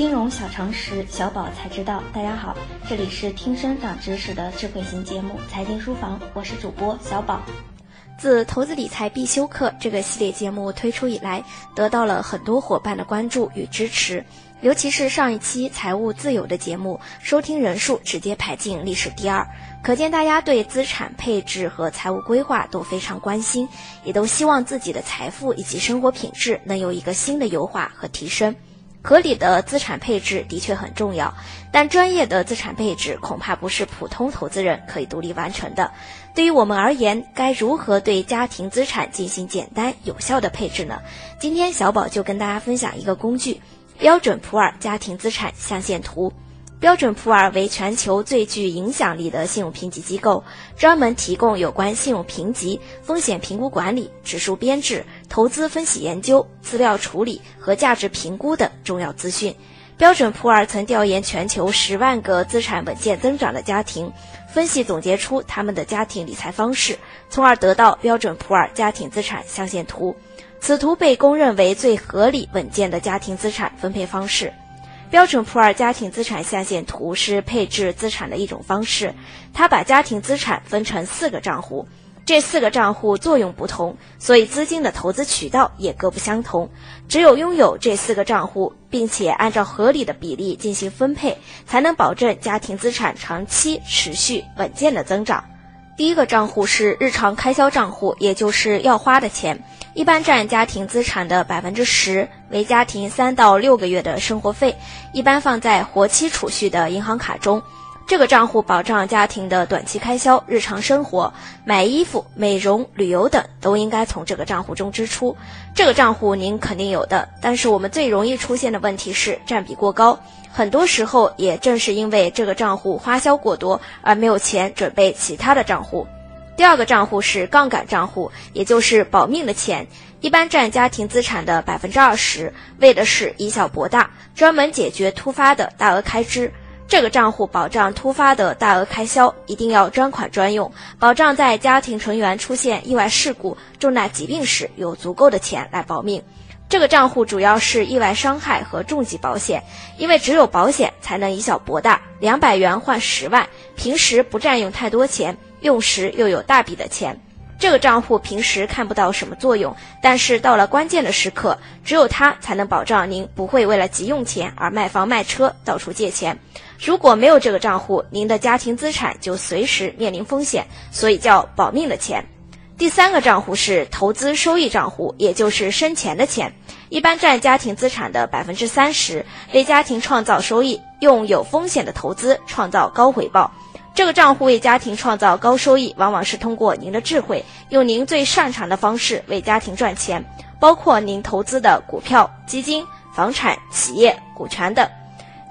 金融小常识，小宝才知道。大家好，这里是听声长知识的智慧型节目《财经书房》，我是主播小宝。自投资理财必修课这个系列节目推出以来，得到了很多伙伴的关注与支持。尤其是上一期财务自由的节目，收听人数直接排进历史第二，可见大家对资产配置和财务规划都非常关心，也都希望自己的财富以及生活品质能有一个新的优化和提升。合理的资产配置的确很重要，但专业的资产配置恐怕不是普通投资人可以独立完成的。对于我们而言，该如何对家庭资产进行简单有效的配置呢？今天小宝就跟大家分享一个工具——标准普尔家庭资产象限图。标准普尔为全球最具影响力的信用评级机构，专门提供有关信用评级、风险评估管理、指数编制、投资分析研究、资料处理和价值评估等重要资讯。标准普尔曾调研全球十万个资产稳健增长的家庭，分析总结出他们的家庭理财方式，从而得到标准普尔家庭资产象限图。此图被公认为最合理稳健的家庭资产分配方式。标准普尔家庭资产象限图是配置资产的一种方式，它把家庭资产分成四个账户，这四个账户作用不同，所以资金的投资渠道也各不相同。只有拥有这四个账户，并且按照合理的比例进行分配，才能保证家庭资产长期持续稳健的增长。第一个账户是日常开销账户，也就是要花的钱。一般占家庭资产的百分之十，为家庭三到六个月的生活费，一般放在活期储蓄的银行卡中。这个账户保障家庭的短期开销、日常生活，买衣服、美容、旅游等都应该从这个账户中支出。这个账户您肯定有的，但是我们最容易出现的问题是占比过高，很多时候也正是因为这个账户花销过多，而没有钱准备其他的账户。第二个账户是杠杆账户，也就是保命的钱，一般占家庭资产的百分之二十，为的是以小博大，专门解决突发的大额开支。这个账户保障突发的大额开销，一定要专款专用，保障在家庭成员出现意外事故、重大疾病时有足够的钱来保命。这个账户主要是意外伤害和重疾保险，因为只有保险才能以小博大，两百元换十万，平时不占用太多钱。用时又有大笔的钱，这个账户平时看不到什么作用，但是到了关键的时刻，只有它才能保障您不会为了急用钱而卖房卖车到处借钱。如果没有这个账户，您的家庭资产就随时面临风险，所以叫保命的钱。第三个账户是投资收益账户，也就是生钱的钱，一般占家庭资产的百分之三十，为家庭创造收益，用有风险的投资创造高回报。这个账户为家庭创造高收益，往往是通过您的智慧，用您最擅长的方式为家庭赚钱，包括您投资的股票、基金、房产、企业、股权等。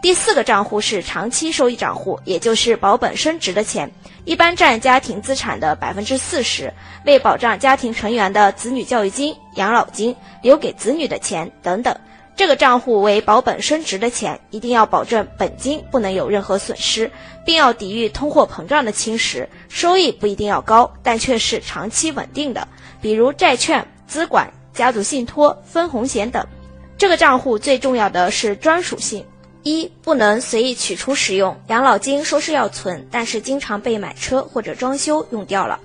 第四个账户是长期收益账户，也就是保本升值的钱，一般占家庭资产的百分之四十，为保障家庭成员的子女教育金、养老金、留给子女的钱等等。这个账户为保本升值的钱，一定要保证本金不能有任何损失，并要抵御通货膨胀的侵蚀。收益不一定要高，但却是长期稳定的，比如债券、资管、家族信托、分红险等。这个账户最重要的是专属性：一、不能随意取出使用，养老金说是要存，但是经常被买车或者装修用掉了。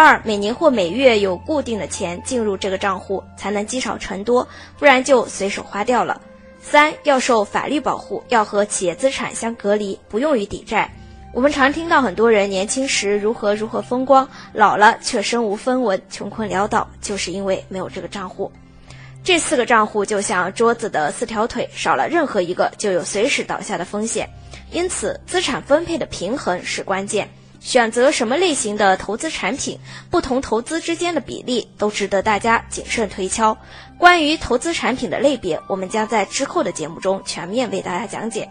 二每年或每月有固定的钱进入这个账户，才能积少成多，不然就随手花掉了。三要受法律保护，要和企业资产相隔离，不用于抵债。我们常听到很多人年轻时如何如何风光，老了却身无分文，穷困潦倒，就是因为没有这个账户。这四个账户就像桌子的四条腿，少了任何一个就有随时倒下的风险。因此，资产分配的平衡是关键。选择什么类型的投资产品，不同投资之间的比例都值得大家谨慎推敲。关于投资产品的类别，我们将在之后的节目中全面为大家讲解。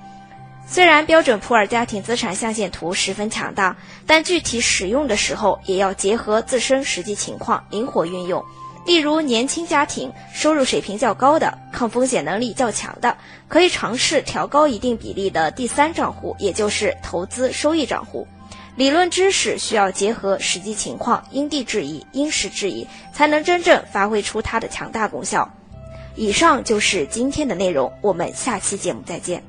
虽然标准普尔家庭资产象限图十分强大，但具体使用的时候也要结合自身实际情况灵活运用。例如，年轻家庭收入水平较高的、抗风险能力较强的，可以尝试调高一定比例的第三账户，也就是投资收益账户。理论知识需要结合实际情况，因地制宜、因时制宜，才能真正发挥出它的强大功效。以上就是今天的内容，我们下期节目再见。